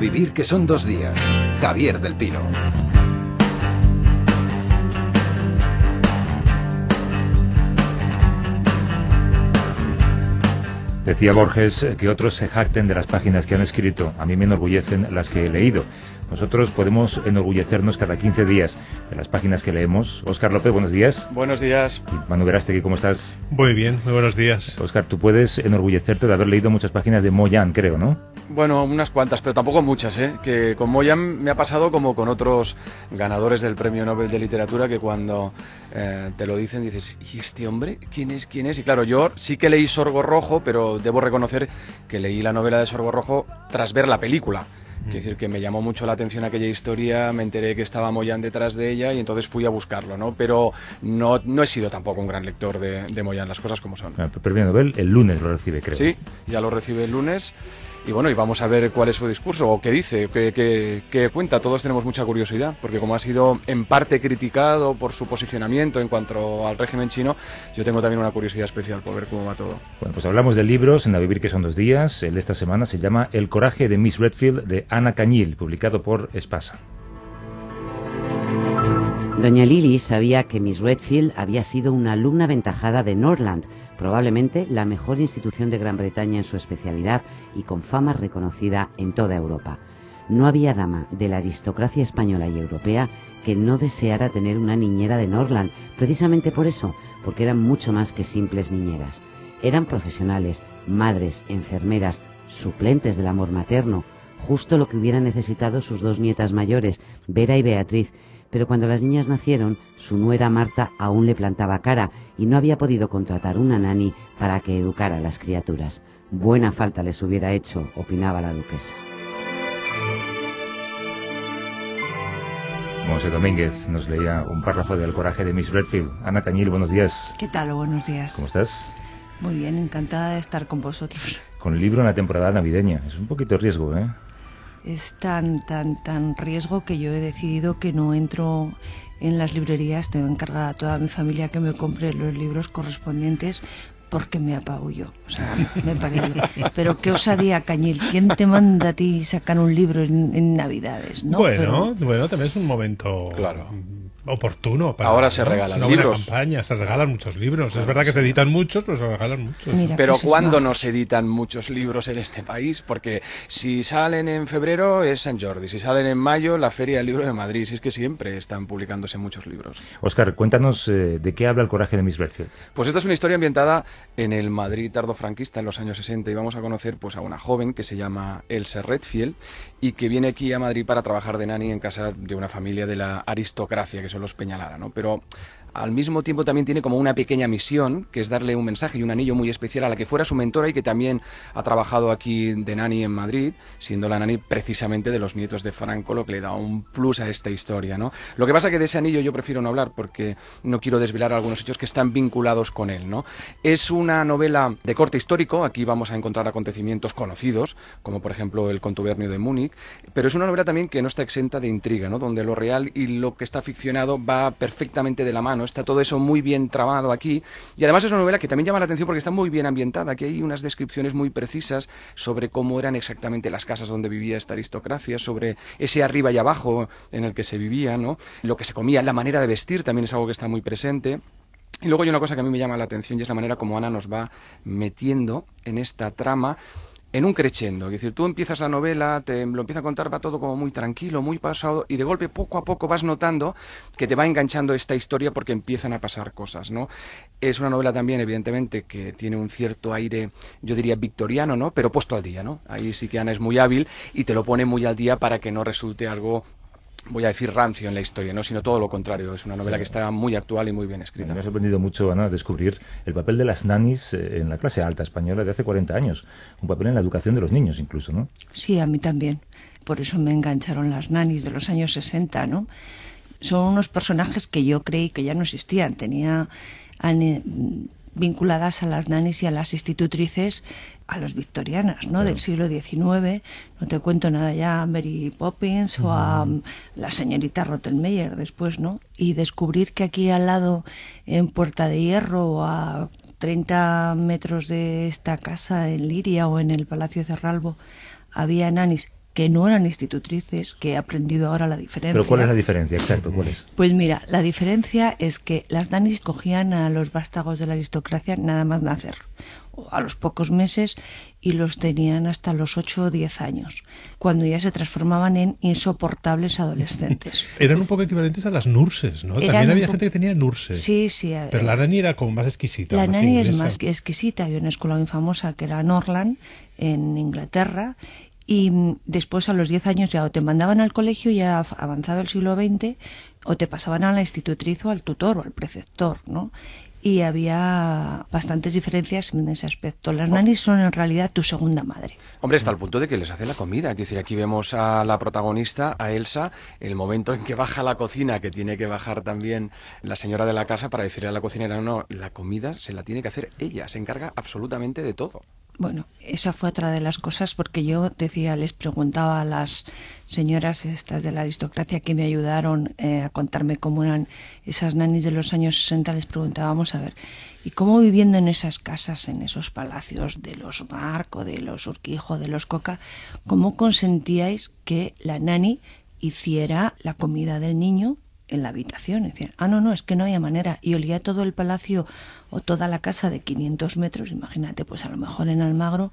vivir que son dos días. Javier del Pino. Decía Borges que otros se jacten de las páginas que han escrito. A mí me enorgullecen las que he leído. Nosotros podemos enorgullecernos cada 15 días de las páginas que leemos. Óscar López, buenos días. Buenos días. Manu Verástegui, ¿cómo estás? Muy bien, muy buenos días. Óscar, tú puedes enorgullecerte de haber leído muchas páginas de Moyan, creo, ¿no? Bueno, unas cuantas, pero tampoco muchas, ¿eh? Que con Moyan me ha pasado como con otros ganadores del Premio Nobel de Literatura que cuando eh, te lo dicen dices, ¿y este hombre? ¿Quién es? ¿Quién es? Y claro, yo sí que leí Sorgo Rojo, pero debo reconocer que leí la novela de Sorgo Rojo tras ver la película. Quiero decir que me llamó mucho la atención aquella historia, me enteré que estaba Moyan detrás de ella y entonces fui a buscarlo, ¿no? Pero no, no he sido tampoco un gran lector de, de Moyan, las cosas como son. Ah, Nobel el lunes lo recibe, creo. Sí, ya lo recibe el lunes. Y bueno, y vamos a ver cuál es su discurso o qué dice, qué, qué- qué cuenta. Todos tenemos mucha curiosidad, porque como ha sido en parte criticado por su posicionamiento en cuanto al régimen chino, yo tengo también una curiosidad especial por ver cómo va todo. Bueno, pues hablamos de libros en A Vivir que son dos días. El de esta semana se llama El coraje de Miss Redfield de Ana Cañil, publicado por Espasa. Doña Lily sabía que Miss Redfield había sido una alumna aventajada de Norland, probablemente la mejor institución de Gran Bretaña en su especialidad y con fama reconocida en toda Europa. No había dama de la aristocracia española y europea que no deseara tener una niñera de Norland, precisamente por eso, porque eran mucho más que simples niñeras. Eran profesionales, madres, enfermeras, suplentes del amor materno, justo lo que hubieran necesitado sus dos nietas mayores, Vera y Beatriz, pero cuando las niñas nacieron, su nuera Marta aún le plantaba cara y no había podido contratar una nani para que educara a las criaturas. Buena falta les hubiera hecho, opinaba la duquesa. Monse Domínguez nos leía un párrafo del coraje de Miss Redfield. Ana Cañil, buenos días. ¿Qué tal? Buenos días. ¿Cómo estás? Muy bien, encantada de estar con vosotros. Con el libro en la temporada navideña. Es un poquito riesgo, ¿eh? Es tan, tan, tan riesgo que yo he decidido que no entro en las librerías. Tengo encargada a toda mi familia que me compre los libros correspondientes porque me apabullo. O sea, me parece. Pero qué osadía, Cañil. ¿Quién te manda a ti sacar un libro en, en Navidades? ¿no? bueno, Pero- bueno, también es un momento Claro. Oportuno. Para, Ahora se regalan libros. campaña, se regalan muchos libros. es verdad que se editan muchos, pero se regalan muchos. Mira, Pero pues es ¿cuándo no se editan muchos libros en este país? Porque si salen en febrero es San Jordi, si salen en mayo la Feria del Libro de Madrid, si es que siempre están publicándose muchos libros. Óscar, cuéntanos eh, de qué habla el coraje de Miss Redfield. Pues esta es una historia ambientada en el Madrid tardofranquista en los años 60 y vamos a conocer pues a una joven que se llama Elsa Redfield y que viene aquí a Madrid para trabajar de nani en casa de una familia de la aristocracia que son los Peñalara, ¿no? Pero al mismo tiempo también tiene como una pequeña misión que es darle un mensaje y un anillo muy especial a la que fuera su mentora y que también ha trabajado aquí de nani en Madrid, siendo la nani precisamente de los nietos de Franco, lo que le da un plus a esta historia, ¿no? Lo que pasa que de ese anillo yo prefiero no hablar porque no quiero desvelar algunos hechos que están vinculados con él, ¿no? Es una novela de corte histórico, aquí vamos a encontrar acontecimientos conocidos, como por ejemplo el contubernio de Múnich, pero es una novela también que no está exenta de intriga, ¿no? Donde lo real y lo que está ficcionado va perfectamente de la mano, está todo eso muy bien tramado aquí, y además es una novela que también llama la atención porque está muy bien ambientada, aquí hay unas descripciones muy precisas sobre cómo eran exactamente las casas donde vivía esta aristocracia, sobre ese arriba y abajo en el que se vivía, ¿no? Lo que se comía, la manera de vestir también es algo que está muy presente. Y luego hay una cosa que a mí me llama la atención y es la manera como Ana nos va metiendo en esta trama en un crescendo. Es decir, tú empiezas la novela, te lo empieza a contar, va todo como muy tranquilo, muy pasado, y de golpe, poco a poco, vas notando que te va enganchando esta historia porque empiezan a pasar cosas, ¿no? Es una novela también, evidentemente, que tiene un cierto aire, yo diría, victoriano, ¿no? Pero puesto al día, ¿no? Ahí sí que Ana es muy hábil y te lo pone muy al día para que no resulte algo voy a decir rancio en la historia, no sino todo lo contrario. Es una novela que está muy actual y muy bien escrita. Me ha sorprendido mucho, Ana, descubrir el papel de las nanis eh, en la clase alta española de hace 40 años. Un papel en la educación de los niños, incluso, ¿no? Sí, a mí también. Por eso me engancharon las nanis de los años 60, ¿no? Son unos personajes que yo creí que ya no existían. Tenía vinculadas a las nanis y a las institutrices, a las victorianas, ¿no? Claro. Del siglo XIX. No te cuento nada ya a Mary Poppins o a la señorita Rottenmeier después, ¿no? Y descubrir que aquí al lado, en Puerta de Hierro, o a 30 metros de esta casa en Liria o en el Palacio de Cerralbo, había nanis que no eran institutrices, que he aprendido ahora la diferencia. Pero ¿cuál es la diferencia? Exacto, ¿cuál es? Pues mira, la diferencia es que las nanis cogían a los vástagos de la aristocracia nada más nacer, o a los pocos meses, y los tenían hasta los 8 o 10 años, cuando ya se transformaban en insoportables adolescentes. Eran un poco equivalentes a las nurses, ¿no? Eran También había gente que tenía nurses. Sí, sí. eh, Pero la nani era como más exquisita. La más nani es inglesa. más que exquisita. Había una escuela muy famosa que era Norland, en Inglaterra, y mm, después a los 10 años ya o te mandaban al colegio, ya avanzado el siglo XX, o te pasaban a la institutriz o al tutor o al preceptor, ¿no? Y había bastantes diferencias en ese aspecto. Las nanis son en realidad tu segunda madre. Hombre, hasta el punto de que les hace la comida. Quiero decir, aquí vemos a la protagonista, a Elsa, el momento en que baja a la cocina, que tiene que bajar también la señora de la casa para decirle a la cocinera, no, la comida se la tiene que hacer ella, se encarga absolutamente de todo. Bueno, esa fue otra de las cosas porque yo decía, les preguntaba a las señoras estas de la aristocracia que me ayudaron eh, a contarme cómo eran esas nanis de los años 60, les preguntábamos a ver, ¿y cómo viviendo en esas casas, en esos palacios de los Marco, de los Urquijo, de los Coca, cómo consentíais que la nani hiciera la comida del niño en la habitación. Y decían, ah, no, no, es que no había manera. Y olía todo el palacio o toda la casa de 500 metros, imagínate, pues a lo mejor en Almagro,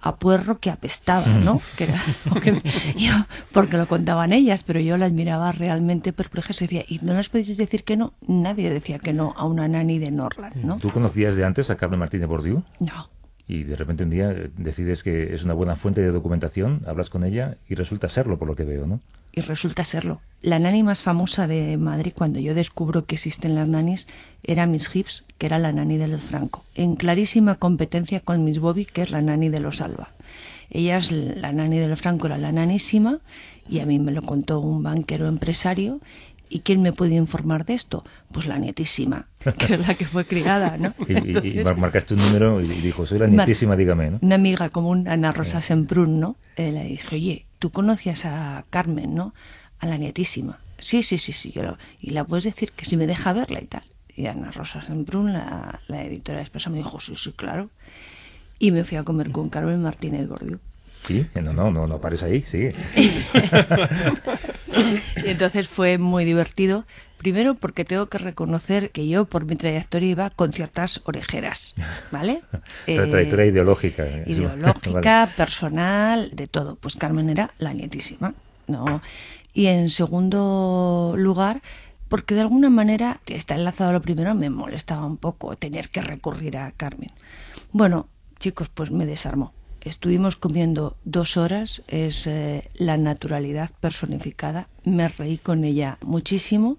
a puerro que apestaba, ¿no? Que era lo que- yo- porque lo contaban ellas, pero yo las miraba realmente perplejas y decía, ¿y no les podéis decir que no? Nadie decía que no a una nani de Norland, ¿no? ¿Tú conocías de antes a Carmen Martínez Bordiú? No. Y de repente un día eh, decides que es una buena fuente de documentación, hablas con ella y resulta serlo por lo que veo, ¿no? y resulta serlo. La nani más famosa de Madrid, cuando yo descubro que existen las nanis, era Miss Hips, que era la nani de los Franco, en clarísima competencia con Miss Bobby, que es la nani de los Alba. Ella es la nani de los Franco, era la nanísima, y a mí me lo contó un banquero empresario. ¿Y quién me puede informar de esto? Pues la nietísima, que es la que fue criada, ¿no? Y, Entonces- marcaste un número y dijo, soy la Mar- nietísima, dígame, ¿no? una amiga común, Ana Rosa Semprún, ¿no? Eh, le dije, oye, tú conocías a Carmen, ¿no? A la nietísima. Sí, sí, sí, sí. Yo lo- y la puedes decir que si me deja verla y tal. Y Ana Rosa Semprún, la, la editora de Expresa, me dijo, sí, sí, claro. Y me fui a comer con Carmen Martínez Bordiú. Sí, no, no, no, no pares ahí, sigue. Y entonces fue muy divertido. Primero porque tengo que reconocer que yo por mi trayectoria iba con ciertas orejeras, ¿vale? La Eh, trayectoria ideológica. eh, ideológica, Vale. personal, de todo. Pues Carmen era la nietísima, ¿no? Y en segundo lugar, porque de alguna manera, está enlazado a lo primero, me molestaba un poco tener que recurrir a Carmen. Bueno, chicos, pues me desarmó. Estuvimos comiendo dos horas, es eh, la naturalidad personificada, me reí con ella muchísimo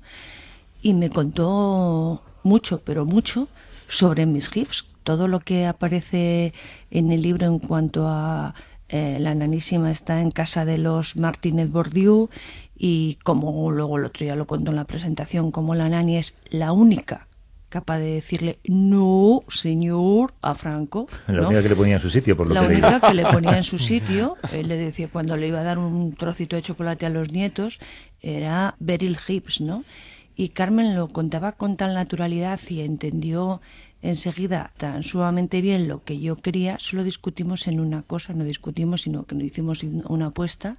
y me contó mucho, pero mucho sobre mis hips, todo lo que aparece en el libro en cuanto a eh, la nanísima está en casa de los Martínez Bordiú y como luego el otro día lo contó en la presentación, como la nani es la única capaz de decirle no, señor, a Franco. La ¿no? única que le ponía en su sitio, por lo la que única que le ponía en su sitio, él le decía cuando le iba a dar un trocito de chocolate a los nietos, era Beryl Hips, ¿no? Y Carmen lo contaba con tal naturalidad y entendió enseguida tan sumamente bien lo que yo quería, solo discutimos en una cosa, no discutimos, sino que nos hicimos una apuesta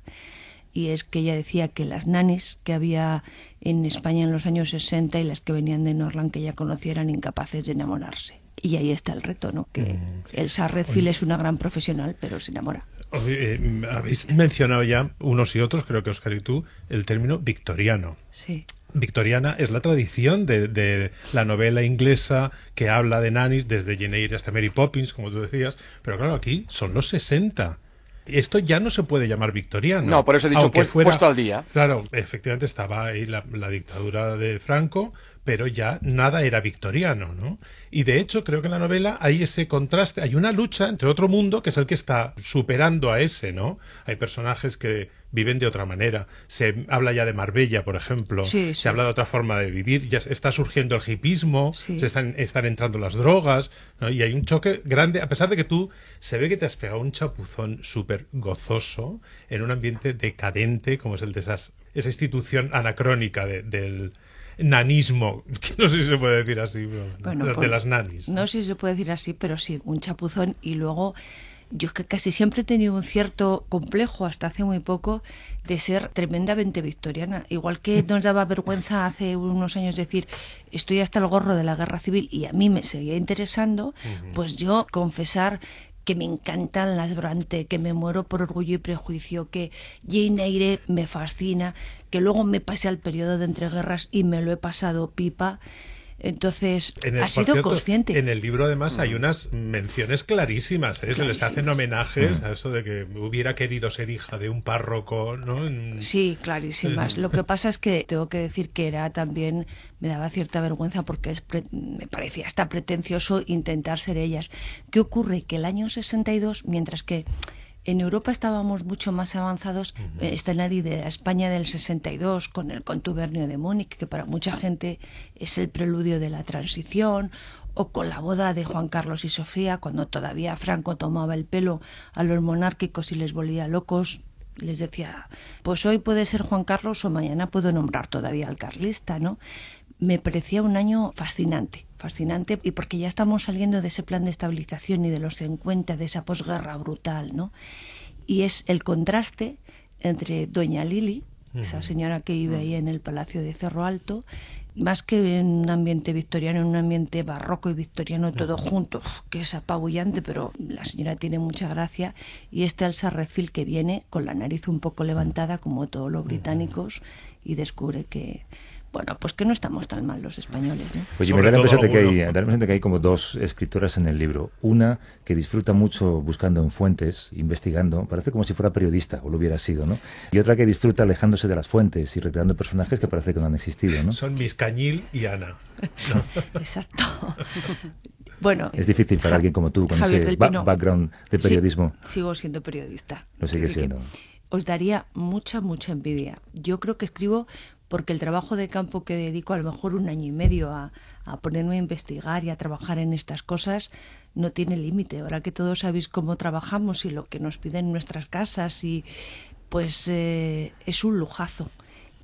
y es que ella decía que las nanis que había en España en los años 60 y las que venían de Norland que ella conocía eran incapaces de enamorarse. Y ahí está el reto, ¿no? Que Mm. Elsa Redfield es una gran profesional, pero se enamora. Oye, eh, habéis mencionado ya, unos y otros, creo que Oscar y tú, el término victoriano. Sí. Victoriana es la tradición de, de la novela inglesa que habla de nannies desde Jane Eyre hasta Mary Poppins, como tú decías, pero claro, aquí son los 60. Esto ya no se puede llamar victoriano. No, por eso he dicho pues- puesto al día. Claro, efectivamente estaba ahí la, la dictadura de Franco, pero ya nada era victoriano, ¿no? Y de hecho creo que en la novela hay ese contraste, hay una lucha entre otro mundo que es el que está superando a ese, ¿no? Hay personajes que viven de otra manera. Se habla ya de Marbella, por ejemplo. Sí, Se habla de otra forma de vivir. Ya está surgiendo el hipismo, Sí. se están, están entrando las drogas, ¿no? y hay un choque grande, a pesar de que tú se ve que te has pegado un chapuzón súper gozoso en un ambiente decadente como es el de esas, esa institución anacrónica de- del nanismo, que no sé si se puede decir así, pero Bueno, de, pues, las nanis. No sé si se puede decir así, pero sí, un chapuzón y luego yo que casi siempre he tenido un cierto complejo hasta hace muy poco de ser tremendamente victoriana. Igual que nos daba vergüenza hace unos años decir estoy hasta el gorro de la guerra civil y a mí me seguía interesando, pues yo confesar que me encantan las Brante, que me muero por orgullo y prejuicio, que Jane Eyre me fascina, que luego me pasé al periodo de entreguerras y me lo he pasado pipa. Entonces, ha sido consciente. En el libro, además, hay mm. unas menciones clarísimas. ¿eh? Se les hacen homenajes mm. a eso de que hubiera querido ser hija de un párroco, ¿no? Sí, clarísimas. Lo que pasa es que tengo que decir que era también, me daba cierta vergüenza porque es me parecía hasta pretencioso intentar ser ellas. ¿Qué ocurre? Que el año 62, mientras que en Europa estábamos mucho más avanzados. Está en la de España del 62 con el contubernio de Múnich, que para mucha gente es el preludio de la transición, o con la boda de Juan Carlos y Sofía, cuando todavía Franco tomaba el pelo a los monárquicos y les volvía locos. Les decía, pues hoy puede ser Juan Carlos o mañana puedo nombrar todavía al carlista, ¿no? Me parecía un año fascinante fascinante y porque ya estamos saliendo de ese plan de estabilización y de los 50 de esa posguerra brutal, ¿no? Y es el contraste entre Doña Lili, esa señora que vive ahí en el Palacio de Cerro Alto, más que en un ambiente victoriano, en un ambiente barroco y victoriano todo junto, que es apabullante, pero la señora tiene mucha gracia, y este Elsa Refil que viene con la nariz un poco levantada, como todos los británicos, y descubre que bueno, pues que no estamos tan mal los españoles. ¿no? Oye, me da la, impresión de que hay, da la impresión de que hay como dos escritoras en el libro. Una que disfruta mucho buscando en fuentes, investigando, parece como si fuera periodista, o lo hubiera sido, ¿no? Y otra que disfruta alejándose de las fuentes y recreando personajes que parece que no han existido, ¿no? Son Miss Cañil y Ana. Exacto. Bueno, es difícil para alguien como tú, con ese background de periodismo. sigo siendo periodista. Lo sigue siendo. Os daría mucha, mucha envidia. Yo creo que escribo porque el trabajo de campo que dedico a lo mejor un año y medio a, ponerme a investigar y a trabajar en estas cosas no tiene límite. Ahora que todos sabéis cómo trabajamos y lo que nos piden nuestras casas y pues eh, es un lujazo.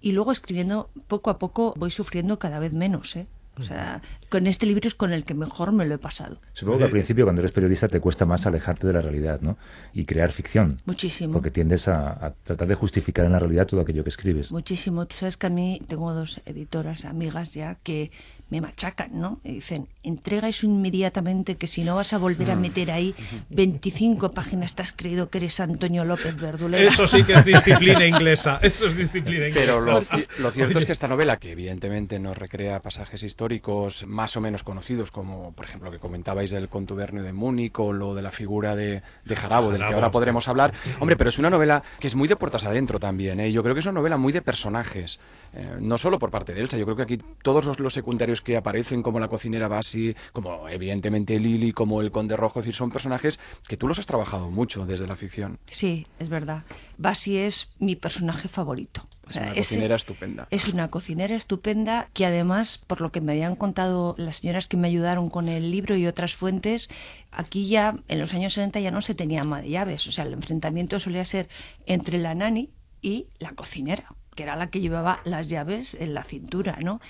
Y luego escribiendo poco a poco voy sufriendo cada vez menos, ¿eh? O sea, con este libro es con el que mejor me lo he pasado. Supongo que al principio, cuando eres periodista, te cuesta más alejarte de la realidad, ¿no? Y crear ficción. Muchísimo. Porque tiendes a, tratar de justificar en la realidad todo aquello que escribes. Muchísimo. Tú sabes que a mí tengo dos editoras, amigas ya, que me machacan, ¿no? Y dicen, entrega eso inmediatamente, que si no vas a volver a mm. meter ahí 25 páginas, te has creído que eres Antonio López Verdulera. Eso sí que es disciplina inglesa. Eso es disciplina inglesa. Pero lo, lo cierto es que esta novela, que evidentemente no recrea pasajes históricos, históricos más o menos conocidos, como por ejemplo que comentabais del contubernio de Múnich o lo de la figura de, de Jarabo, del que ahora podremos hablar. Hombre, pero es una novela que es muy de puertas adentro también. ¿eh? Yo creo que es una novela muy de personajes, eh, no solo por parte de Elsa. Yo creo que aquí todos los, secundarios que aparecen, como la cocinera Basi, como evidentemente Lili, como el conde rojo, es decir, son personajes que tú los has trabajado mucho desde la ficción. Sí, es verdad. Basi es mi personaje favorito. Es una cocinera estupenda. Es una cocinera estupenda que además, por lo que me habían contado las señoras que me ayudaron con el libro y otras fuentes, aquí ya en los años 70 ya no se tenía ama de llaves. O sea, el enfrentamiento solía ser entre la nani y la cocinera, que era la que llevaba las llaves en la cintura, ¿no?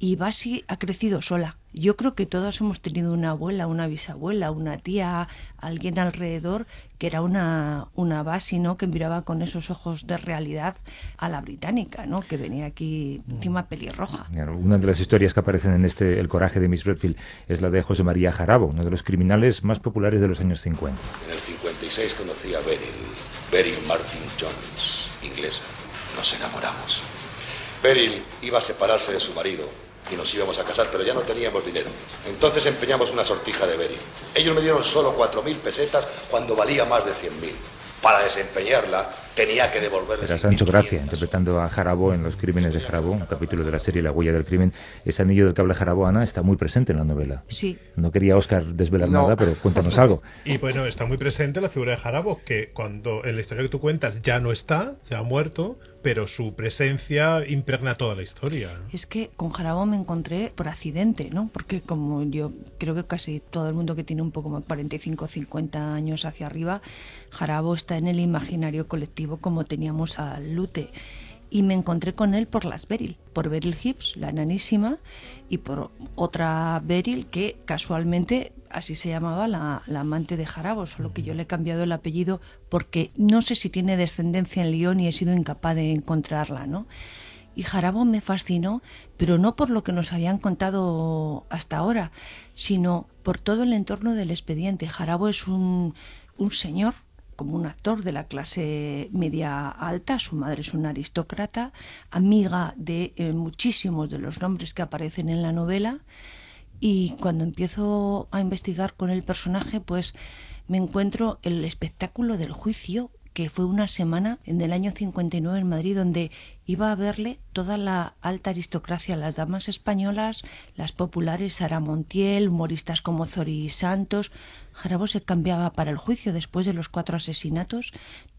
y Basi ha crecido sola. Yo creo que todos hemos tenido una abuela, una bisabuela, una tía, alguien alrededor que era una, una Basi, ¿no? Que miraba con esos ojos de realidad a la británica, ¿no? Que venía aquí encima pelirroja. Una de las historias que aparecen en este El coraje de Miss Redfield es la de José María Jarabo, uno de los criminales más populares de los años 50. En el 56 conocí a Beryl, Beryl Martin Jones, inglesa. Nos enamoramos. Beryl iba a separarse de su marido y nos íbamos a casar, pero ya no teníamos dinero. Entonces empeñamos una sortija de Beri. Ellos me dieron solo cuatro mil pesetas cuando valía más de cien mil. Para desempeñarla tenía que devolverles. Era Sancho Gracia, interpretando a Jarabo en Los Crímenes de Jarabo, un capítulo de la serie La huella del crimen. Ese anillo del que habla Jarabo, Ana, está muy presente en la novela. Sí. No quería Oscar desvelar nada, pero cuéntanos algo. Y bueno, está muy presente la figura de Jarabo, que cuando en la historia que tú cuentas ya no está, ya ha muerto, pero su presencia impregna toda la historia. Es que con Jarabo me encontré por accidente, ¿no? Porque como yo creo que casi todo el mundo que tiene un poco más 45 o 50 años hacia arriba, Jarabo está en el imaginario colectivo como teníamos al Lute y me encontré con él por las Beryl, por Beryl Hips, la enanísima, y por otra Beryl que casualmente así se llamaba la, amante de Jarabo, solo que yo le he cambiado el apellido porque no sé si tiene descendencia en Lyon y he sido incapaz de encontrarla, ¿no? Y Jarabo me fascinó, pero no por lo que nos habían contado hasta ahora, sino por todo el entorno del expediente. Jarabo es un señor como un actor de la clase media alta, su madre es una aristócrata, amiga de eh, muchísimos de los nombres que aparecen en la novela, y cuando empiezo a investigar con el personaje, pues me encuentro el espectáculo del juicio que fue una semana en el año 59 en Madrid donde iba a verle toda la alta aristocracia, las damas españolas, las populares Sara Montiel, humoristas como Zori Santos. Jarabo se cambiaba para el juicio después de los cuatro asesinatos.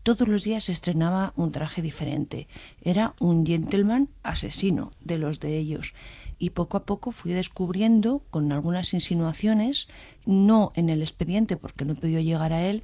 Todos los días estrenaba un traje diferente. Era un gentleman asesino de los de ellos. Y poco a poco fui descubriendo, con algunas insinuaciones, no en el expediente porque no he podido llegar a él,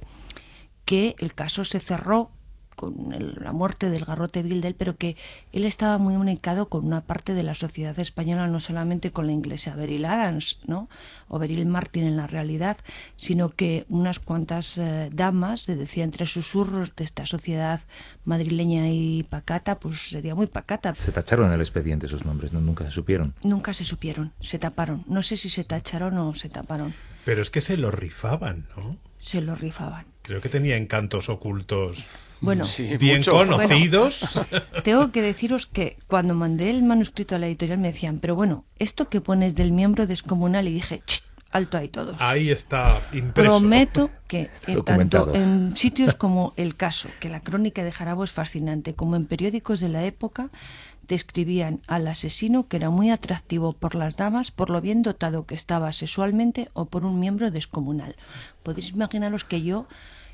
que el caso se cerró con la muerte del garrote Bildel, pero que él estaba muy comunicado con una parte de la sociedad española, no solamente con la inglesa Beryl Adams, ¿no? o Beryl Martin en la realidad, sino que unas cuantas eh, damas, se decía entre susurros de esta sociedad madrileña y pacata, pues sería muy pacata. Se tacharon en el expediente esos nombres, ¿no? nunca se supieron. Nunca se supieron, se taparon. No sé si se tacharon o se taparon. Pero es que se lo rifaban, ¿no? Se lo rifaban. Creo que tenía encantos ocultos bueno, bien conocidos. tengo que deciros que cuando mandé el manuscrito a la editorial me decían, pero bueno, esto que pones del miembro descomunal y dije, alto ahí todos. Ahí está impreso. Prometo que en tanto en sitios como El Caso, que la crónica de Jarabo es fascinante, como en periódicos de la época, describían al asesino que era muy atractivo por las damas, por lo bien dotado que estaba sexualmente o por un miembro descomunal. Podéis imaginaros que yo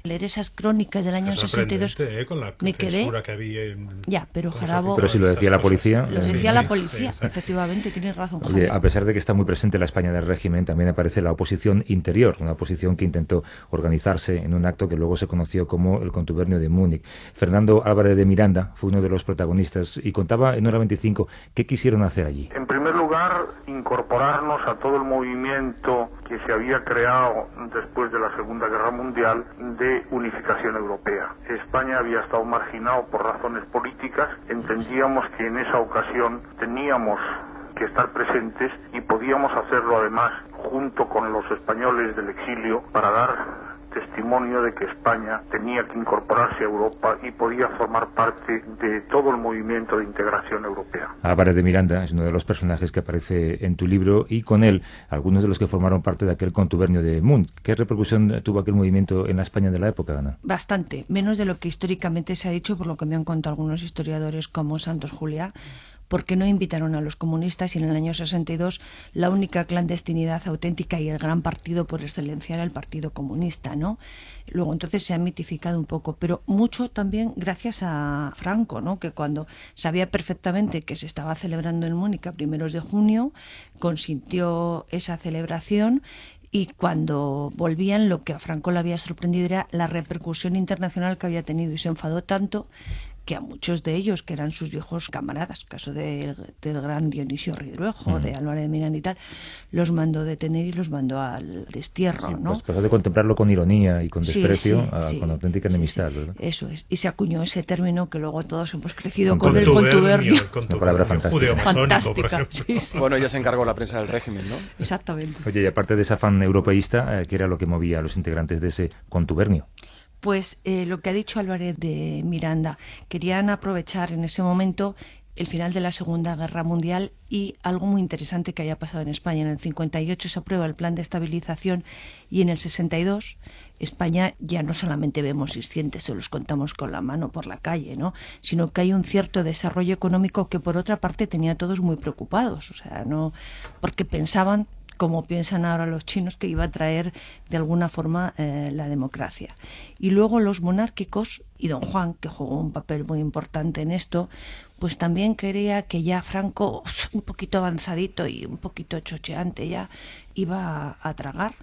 leer esas crónicas del año 62 ¿eh? con la me quedé que había ya pero Jarabo pero si lo decía la policía lo decía la policía efectivamente tienes razón Oye, a pesar de que está muy presente la España del régimen también aparece la oposición interior una oposición que intentó organizarse en un acto que luego se conoció como el contubernio de Múnich. Fernando Álvarez de Miranda fue uno de los protagonistas y contaba en hora 25 qué quisieron hacer allí. En primer lugar incorporarnos a todo el movimiento que se había creado después de la Segunda Guerra Mundial de unificación europea. España había estado marginado por razones políticas, entendíamos que en esa ocasión teníamos que estar presentes y podíamos hacerlo además junto con los españoles del exilio para dar testimonio de que España tenía que incorporarse a Europa y podía formar parte de todo el movimiento de integración europea. Álvarez de Miranda es uno de los personajes que aparece en tu libro y con él algunos de los que formaron parte de aquel contubernio de Munt. ¿Qué repercusión tuvo aquel movimiento en la España de la época, Ana? Bastante, menos de lo que históricamente se ha dicho, por lo que me han contado algunos historiadores como Santos Julia porque no invitaron a los comunistas y en el año 62 la única clandestinidad auténtica y el gran partido por excelencia era el Partido Comunista, ¿no? Luego entonces se ha mitificado un poco, pero mucho también gracias a Franco, ¿no? Que cuando sabía perfectamente que se estaba celebrando en Múnich a primeros de junio, consintió esa celebración y cuando volvían lo que a Franco le había sorprendido era la repercusión internacional que había tenido y se enfadó tanto que a muchos de ellos, que eran sus viejos camaradas, caso del gran Dionisio Ridruejo, de Álvarez de Miranda y tal, los mandó detener y los mandó al destierro, ¿no? Pues pasó de contemplarlo con ironía y con desprecio a, con auténtica enemistad, ¿verdad? Eso es. Y se acuñó ese término que luego todos hemos crecido con, el contubernio. Una palabra fantástica. fantástica bueno, ya se encargó la prensa del régimen, ¿no? Exactamente. Oye, y aparte de ese afán europeísta, eh, ¿qué era lo que movía a los integrantes de ese contubernio? Pues eh, lo que ha dicho Álvarez de Miranda, querían aprovechar en ese momento el final de la Segunda Guerra Mundial y algo muy interesante que haya pasado en España. En el 58 se aprueba el plan de estabilización y en el 62 España ya no solamente vemos 600 o los contamos con la mano por la calle, ¿no? sino que hay un cierto desarrollo económico que por otra parte tenía a todos muy preocupados, o sea, no porque pensaban como piensan ahora los chinos, que iba a traer de alguna forma eh, la democracia. Y luego los monárquicos, y don Juan, que jugó un papel muy importante en esto, pues también creía que ya Franco, un poquito avanzadito y un poquito chocheante, ya iba a, tragar.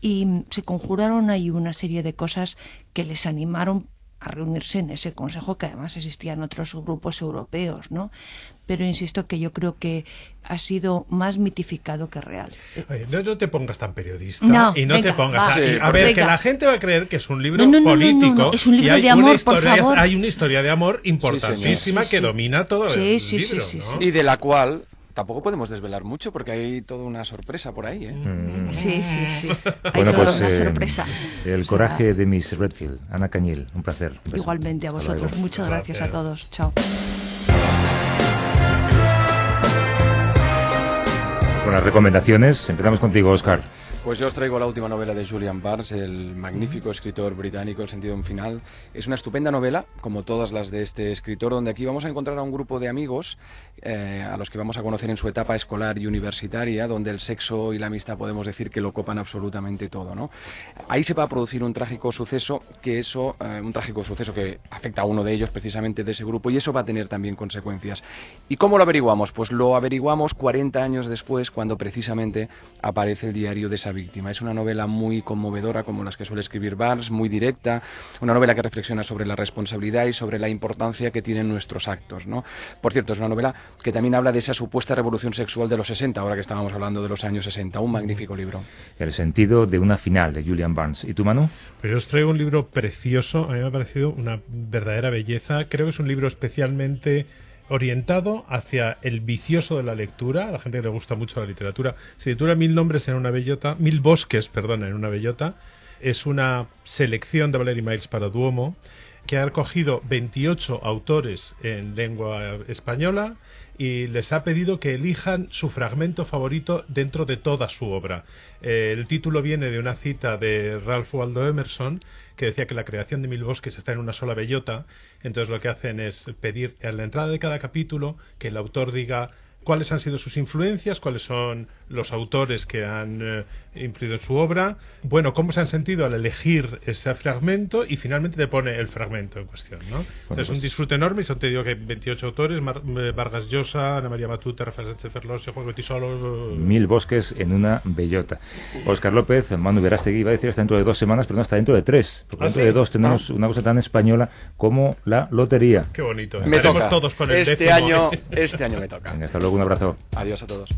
Y se conjuraron ahí una serie de cosas que les animaron a reunirse en ese consejo que además existían otros grupos europeos, ¿no? Pero insisto que yo creo que ha sido más mitificado que real. no, te pongas tan periodista y no te pongas a, ver que la gente va a creer que es un libro político es un libro y hay de amor, una historia, por favor. hay una historia de amor importantísima que domina todo el libro y de la cual tampoco podemos desvelar mucho porque hay toda una sorpresa por ahí. ¿eh? Mm. Sí, sí, sí. Hay bueno, pues una eh, sorpresa. el coraje de Miss Redfield, Ana Cañil, un placer. Igualmente a vosotros. Muchas gracias a todos. Chao. Con las recomendaciones, empezamos contigo, Oscar. Pues yo os traigo la última novela de Julian Barnes, el magnífico escritor británico El sentido en final. Es una estupenda novela, como todas las de este escritor, donde aquí vamos a encontrar a un grupo de amigos eh, a los que vamos a conocer en su etapa escolar y universitaria, donde el sexo y la amistad podemos decir que lo copan absolutamente todo. ¿no? Ahí se va a producir un trágico suceso, que eso, eh, un trágico suceso que afecta a uno de ellos precisamente de ese grupo, y eso va a tener también consecuencias. ¿Y cómo lo averiguamos? Pues lo averiguamos 40 años después, cuando precisamente aparece el diario de esa víctima. Es una novela muy conmovedora, como las que suele escribir Barnes, muy directa, una novela que reflexiona sobre la responsabilidad y sobre la importancia que tienen nuestros actos. ¿no? Por cierto, es una novela que también habla de esa supuesta revolución sexual de los 60, ahora que estábamos hablando de los años 60. Un magnífico libro. El sentido de una final de Julian Barnes. ¿Y tú, Manu? Pero os traigo un libro precioso, a mí me ha parecido una verdadera belleza. Creo que es un libro especialmente orientado hacia el vicioso de la lectura, a la gente que le gusta mucho la literatura. Se titula Mil nombres en una bellota, Mil bosques, perdón, en una bellota. Es una selección de Valery Miles para Duomo que ha recogido 28 autores en lengua española y les ha pedido que elijan su fragmento favorito dentro de toda su obra. Eh, el título viene de una cita de Ralph Waldo Emerson que decía que la creación de mil bosques está en una sola bellota. Entonces lo que hacen es pedir a la entrada de cada capítulo que el autor diga cuáles han sido sus influencias, cuáles son los autores que han eh, influido en su obra, bueno, cómo se han sentido al elegir ese fragmento y finalmente te pone el fragmento en cuestión, ¿no? Entonces es un pues disfrute enorme y son, te digo que hay 28 autores, eh, Vargas Llosa, Ana María Matute, Rafael Sánchez Ferlosio, Juan Betisolo... Mil bosques en una bellota. Oscar López, Manu Verástegui iba a decir hasta dentro de dos semanas, pero no, hasta dentro de tres, porque ¿Ah, dentro de dos tenemos ah. una cosa tan española como la lotería. Qué bonito. Me toca. todos con el este año, este año me toca. hasta luego, un abrazo. Adiós a todos.